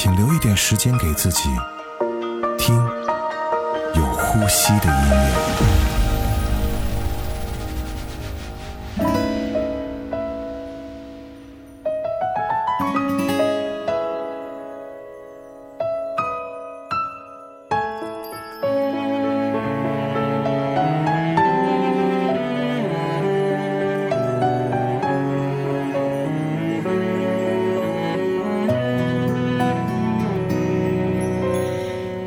请留一点时间给自己，听有呼吸的音乐。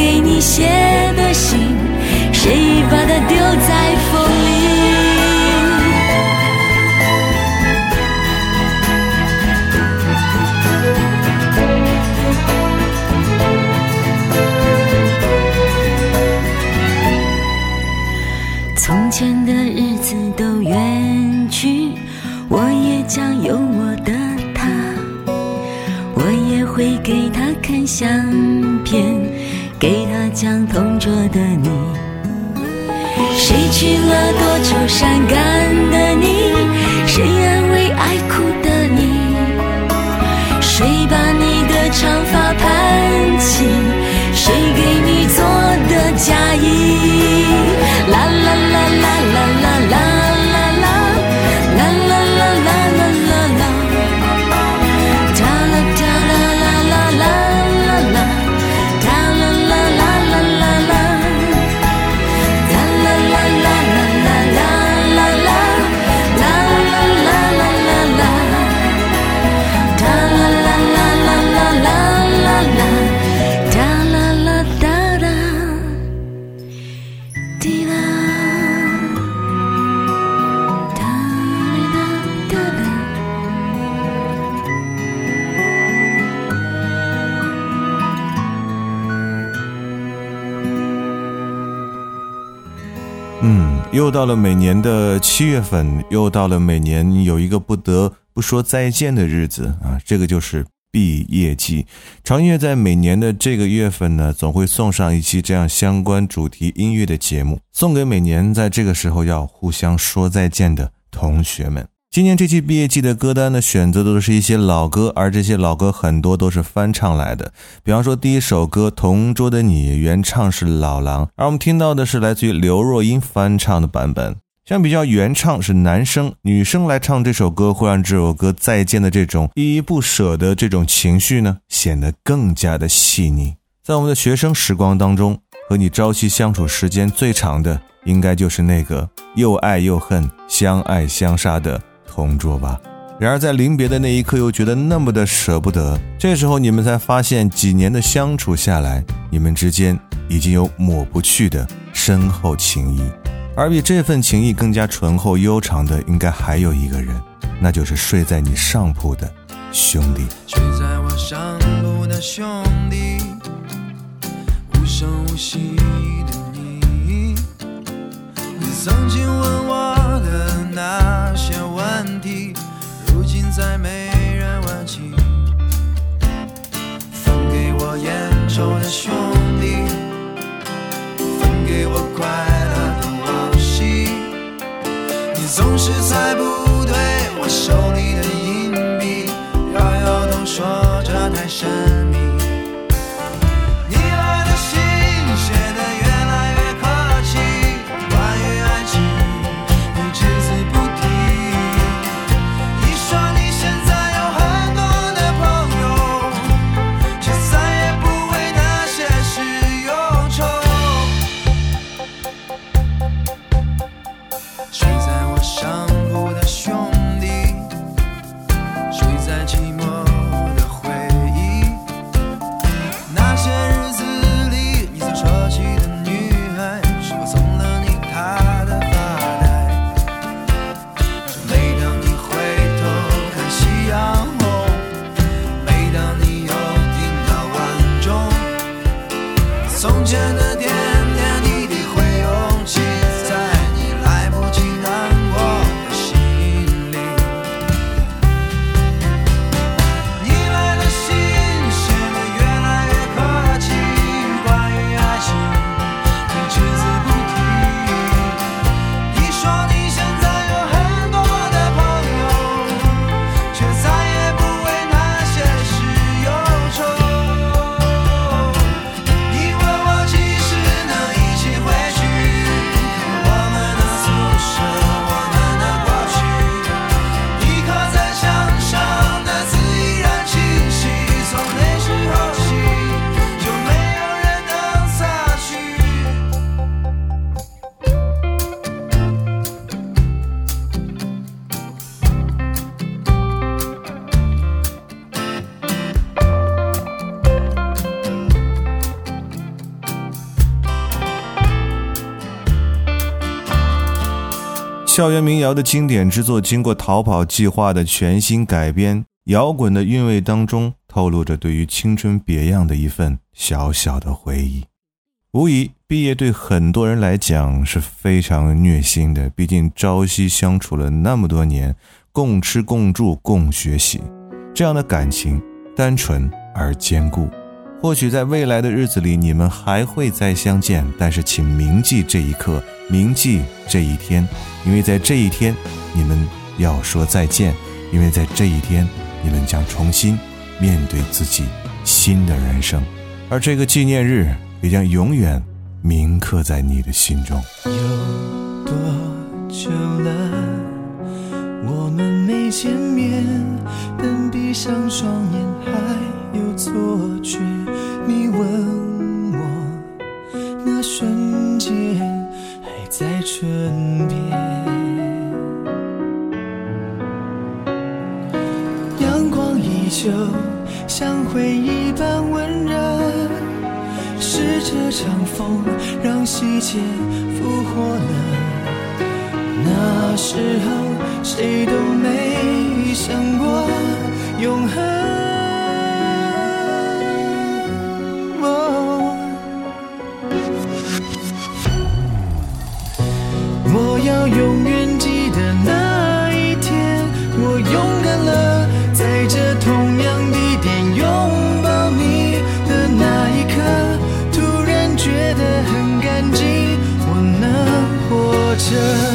给你写的信？谁把它丢在风里？从前的日子都远去。我也将有我的他，我也会给他看相片，给他讲同桌的你。谁去了多愁善感又到了每年的七月份，又到了每年有一个不得不说再见的日子啊，这个就是毕业季。长月在每年的这个月份呢，总会送上一期这样相关主题音乐的节目，送给每年在这个时候要互相说再见的同学们。今年这期毕业季的歌单呢，选择的都是一些老歌，而这些老歌很多都是翻唱来的。比方说，第一首歌《同桌的你》，原唱是老狼，而我们听到的是来自于刘若英翻唱的版本。相比较，原唱是男生，女生来唱这首歌，会让这首歌再见的这种依依不舍的这种情绪呢，显得更加的细腻。在我们的学生时光当中，和你朝夕相处时间最长的，应该就是那个又爱又恨、相爱相杀的。同桌吧。然而在临别的那一刻，又觉得那么的舍不得。这时候你们才发现，几年的相处下来，你们之间已经有抹不去的深厚情谊。而比这份情谊更加醇厚悠长的，应该还有一个人，那就是睡在你上铺的兄弟。睡在我上铺的兄弟，无声无息的你，你曾经校园民谣的经典之作，经过逃跑计划的全新改编，摇滚的韵味当中透露着对于青春别样的一份小小的回忆。无疑，毕业对很多人来讲是非常虐心的，毕竟朝夕相处了那么多年，共吃共住共学习，这样的感情单纯而坚固。或许在未来的日子里，你们还会再相见，但是请铭记这一刻，铭记这一天，因为在这一天，你们要说再见，因为在这一天，你们将重新面对自己新的人生，而这个纪念日也将永远铭刻在你的心中。有多久了，我们没见面，但闭上双眼还有错觉。你问我，那瞬间还在唇边。阳光依旧，像回忆般温热。是这场风让细节复活了。那时候谁都没想过永恒。要永远记得那一天，我勇敢了，在这同样地点拥抱你的那一刻，突然觉得很干净，我能活着。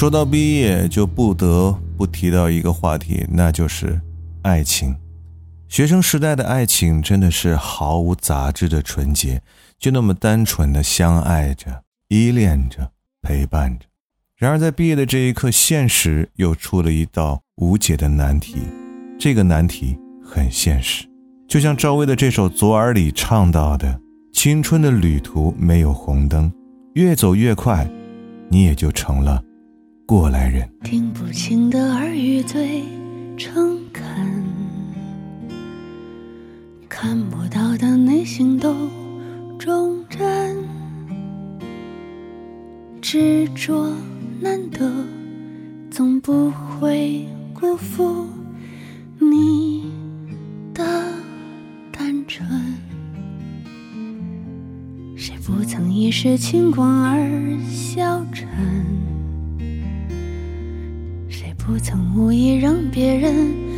说到毕业就不得不提到一个话题那就是爱情。学生时代的爱情真的是毫无杂质的纯洁就那么单纯的相爱着依恋着陪伴着。然而在毕业的这一刻现实又出了一道无解的难题。这个难题很现实就像赵薇的这首左耳里唱到的青春的旅途没有红灯越走越快你也就成了过来人。听不清的耳语最诚恳看不到的内心都忠贞执着难得总不会辜负你的单纯。谁不曾一时轻狂而消沉？不曾无意让别人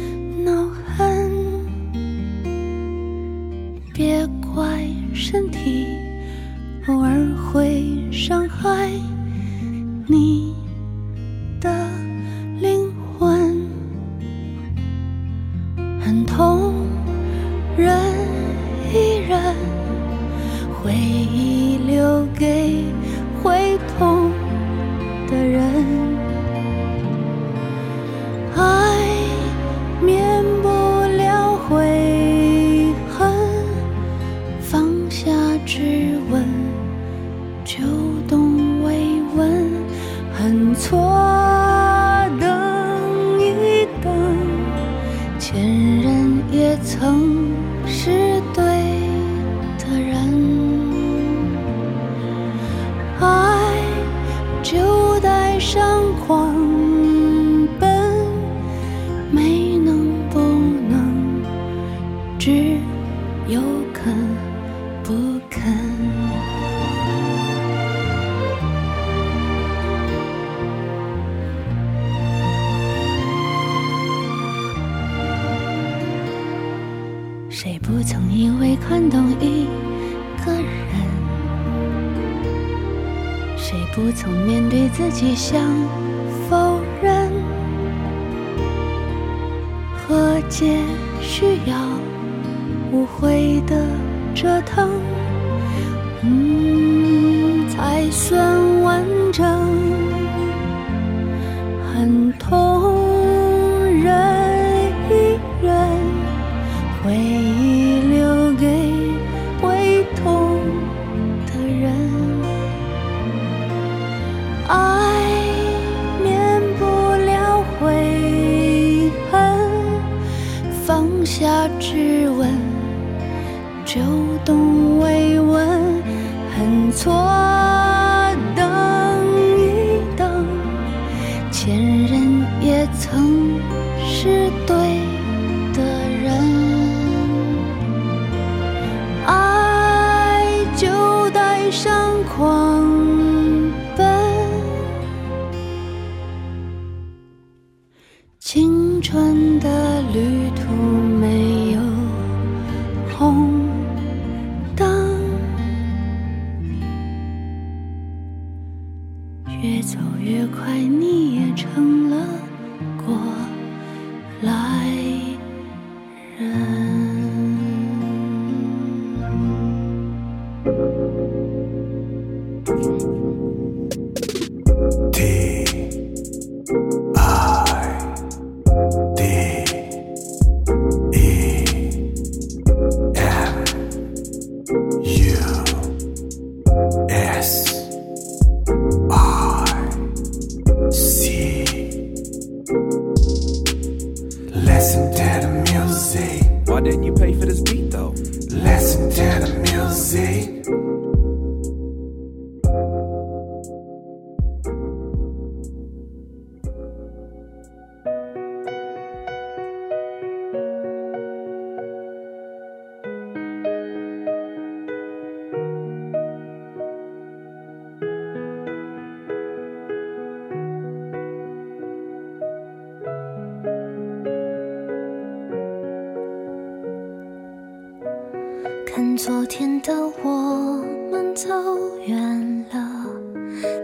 远了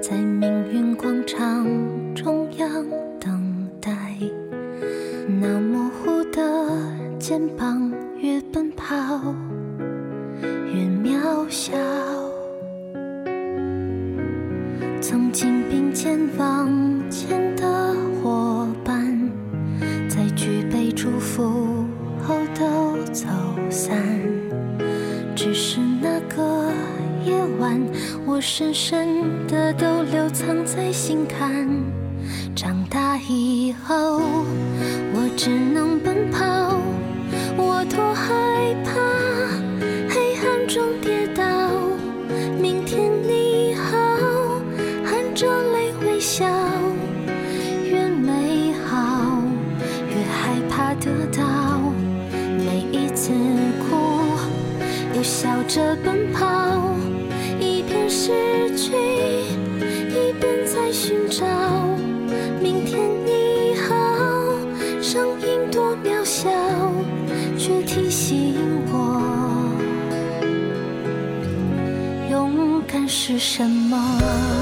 在命运广场中央等待。那模糊的肩膀越奔跑越渺小。曾经并肩往是什么？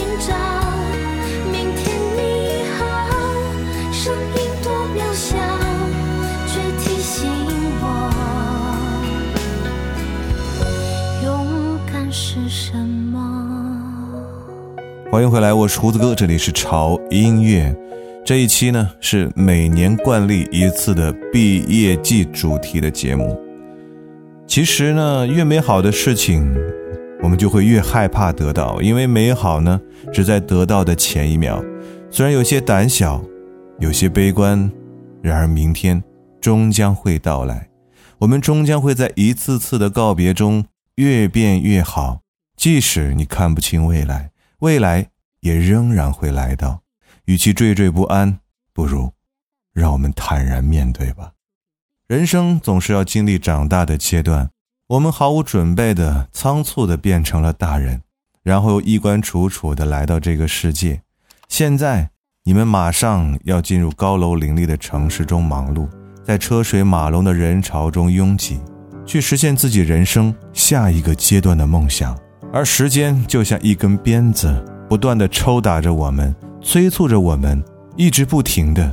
寻找。明天你好，声音多渺小，却提醒我，勇敢是什么。欢迎回来，我是胡子哥，这里是潮音乐。这一期呢是每年惯例一次的毕业季主题的节目。其实呢，越美好的事情，我们就会越害怕得到，因为美好呢只在得到的前一秒。虽然有些胆小，有些悲观，然而明天终将会到来。我们终将会在一次次的告别中越变越好。即使你看不清未来，未来也仍然会来到。与其惴惴不安，不如让我们坦然面对吧。人生总是要经历长大的阶段，我们毫无准备的、仓促的变成了大人，然后又衣冠楚楚的来到这个世界。现在，你们马上要进入高楼林立的城市中忙碌，在车水马龙的人潮中拥挤，去实现自己人生下一个阶段的梦想。而时间就像一根鞭子，不断的抽打着我们，催促着我们，一直不停的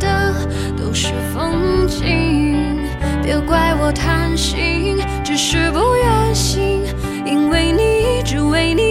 是风景。别怪我贪心，只是不愿醒，因为你，只为你，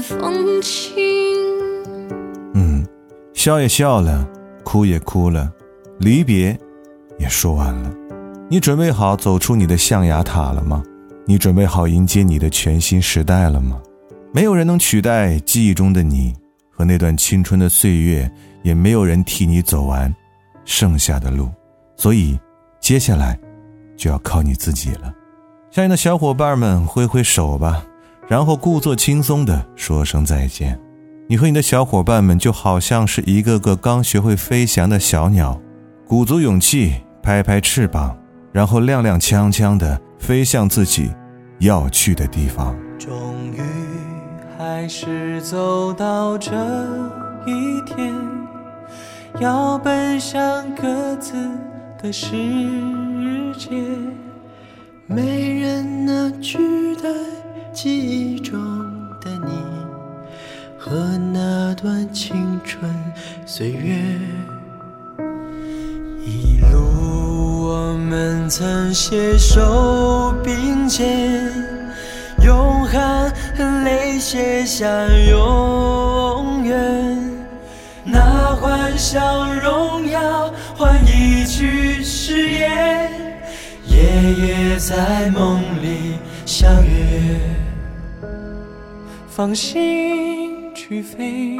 风轻。嗯，笑也笑了，哭也哭了，离别也说完了。你准备好走出你的象牙塔了吗？你准备好迎接你的全新时代了吗？没有人能取代记忆中的你和那段青春的岁月，也没有人替你走完剩下的路。所以，接下来就要靠你自己了。向你的小伙伴们挥挥手吧，然后故作轻松地说声再见。你和你的小伙伴们就好像是一个个刚学会飞翔的小鸟，鼓足勇气，拍拍翅膀，然后踉踉跄跄地飞向自己要去的地方。终于还是走到这一天，要奔向各自的世界，没人能取代记忆中的你和那段青春岁月。一路我们曾携手并肩，用汗和泪写下永远。那欢笑荣耀换一句誓言，夜夜在梦里相。放心去飞，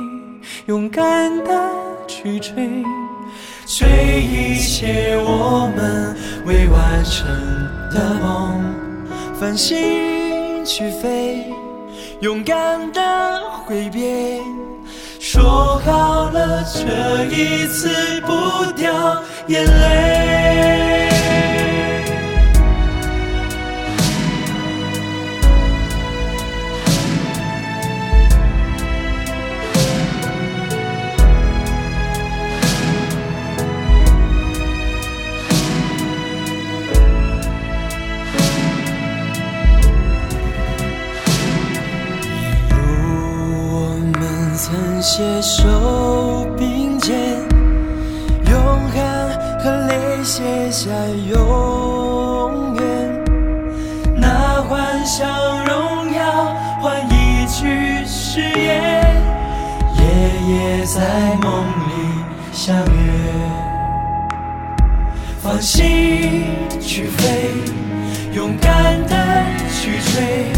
勇敢的去追，追一切我们未完成的梦。放心去飞，勇敢的挥别，说好了这一次不掉眼泪。携手并肩，用汗和泪写下永远。那幻想荣耀换一句誓言，夜夜在梦里相约。放心去飞，勇敢的去。追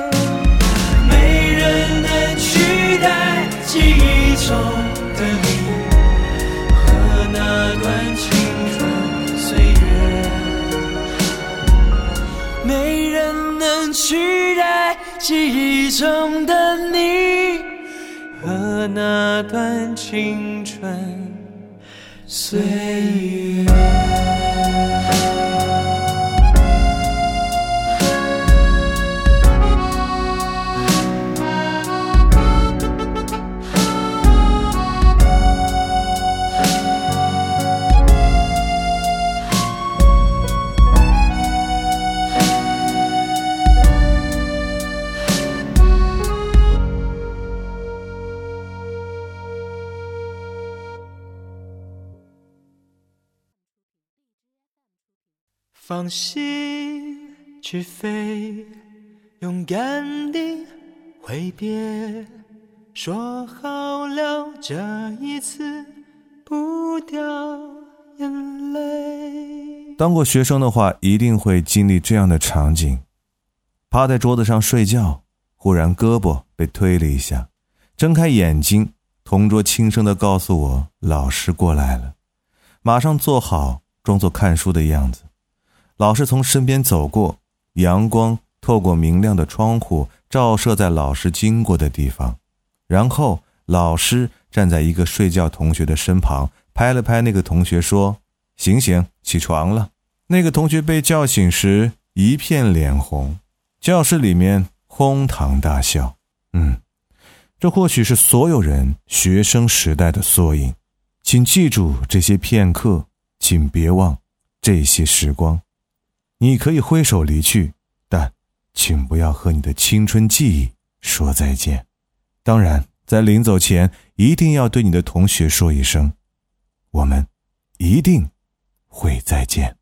记忆中的你和那段青春岁月。放心去飞，勇敢地挥别，说好了这一次不掉眼泪。当过学生的话，一定会经历这样的场景：趴在桌子上睡觉，忽然胳膊被推了一下，睁开眼睛，同桌轻声地告诉我老师过来了，马上坐好，装作看书的样子。老师从身边走过，阳光透过明亮的窗户照射在老师经过的地方，然后老师站在一个睡觉同学的身旁，拍了拍那个同学说：“醒醒，起床了。”那个同学被叫醒时一片脸红，教室里面哄堂大笑。嗯，这或许是所有人学生时代的缩影。请记住这些片刻，请别忘这些时光。你可以挥手离去，但请不要和你的青春记忆说再见。当然，在临走前，一定要对你的同学说一声：“我们一定会再见。”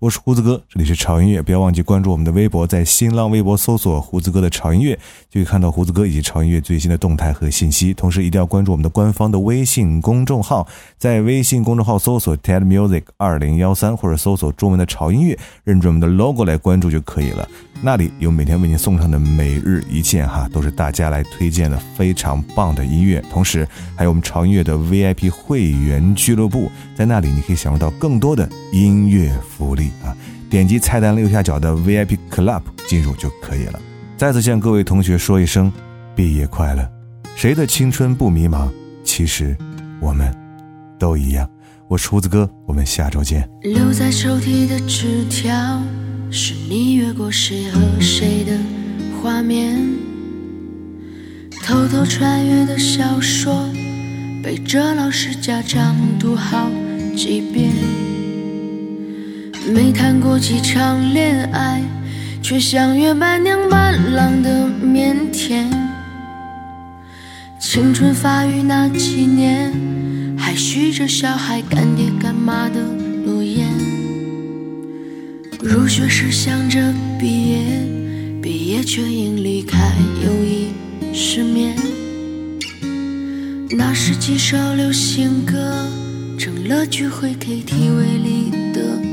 我是胡子哥，这里是潮音乐，不要忘记关注我们的微博，在新浪微博搜索“胡子哥的潮音乐”，就可以看到胡子哥以及潮音乐最新的动态和信息。同时，一定要关注我们的官方的微信公众号，在微信公众号搜索 “TED Music 二零幺三”或者搜索中文的“潮音乐”，认准我们的 logo 来关注就可以了。那里有每天为您送上的每日一见哈，都是大家来推荐的非常棒的音乐。同时，还有我们潮音乐的 VIP 会员俱乐部，在那里你可以享受到更多的音乐福利。啊，点击菜单右下角的 VIP Club 进入就可以了。再次向各位同学说一声，毕业快乐。谁的青春不迷茫？其实，我们都一样。我是胡子哥，我们下周见。留在抽屉的纸条，是你越过谁和谁的画面。偷偷穿越的小说，背着老师家长读好几遍。没谈过几场恋爱，却像约伴娘伴郎的腼腆。青春发育那几年，还许着小孩干爹干妈的诺言。入学时想着毕业，毕业却因离开友谊失眠。那时几首流行歌，成了聚会 KTV 里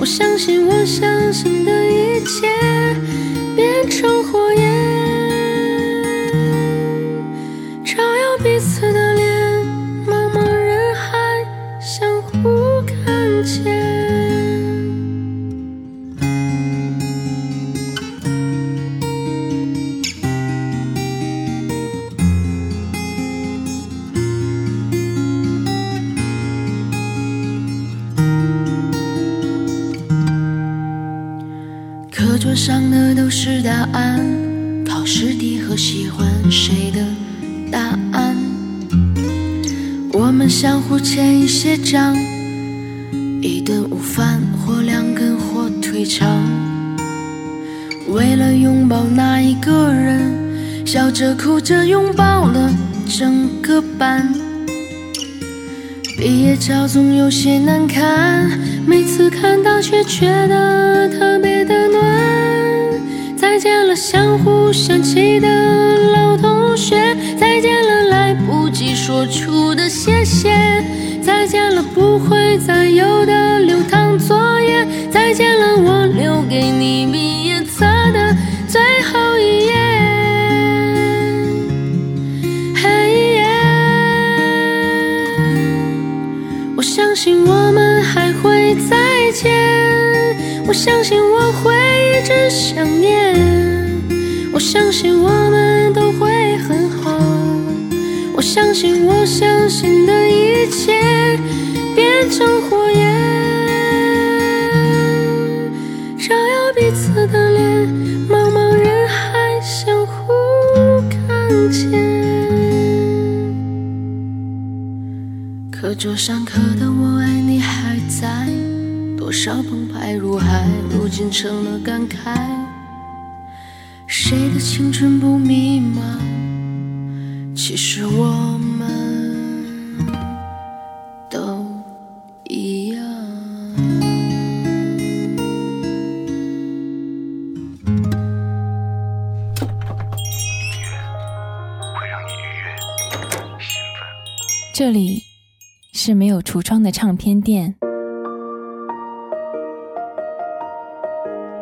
我相信我相信的一切变成照总有些难看，每次看到却觉得特别的暖。再见了相互嫌弃的老同学，再见了来不及说出的谢谢。再见了，不会再有的流淌作业。再见了，我留给你毕业再见，我相信我会一直想念，我相信我们都会很好。我相信，我相信的一切变成火焰，照耀彼此的脸，茫茫人海相互看见。课桌上刻的“我爱你”还在，多少澎湃如海，如今成了感慨。谁的青春不迷茫？其实我们都一样。这里是没有橱窗的唱片店，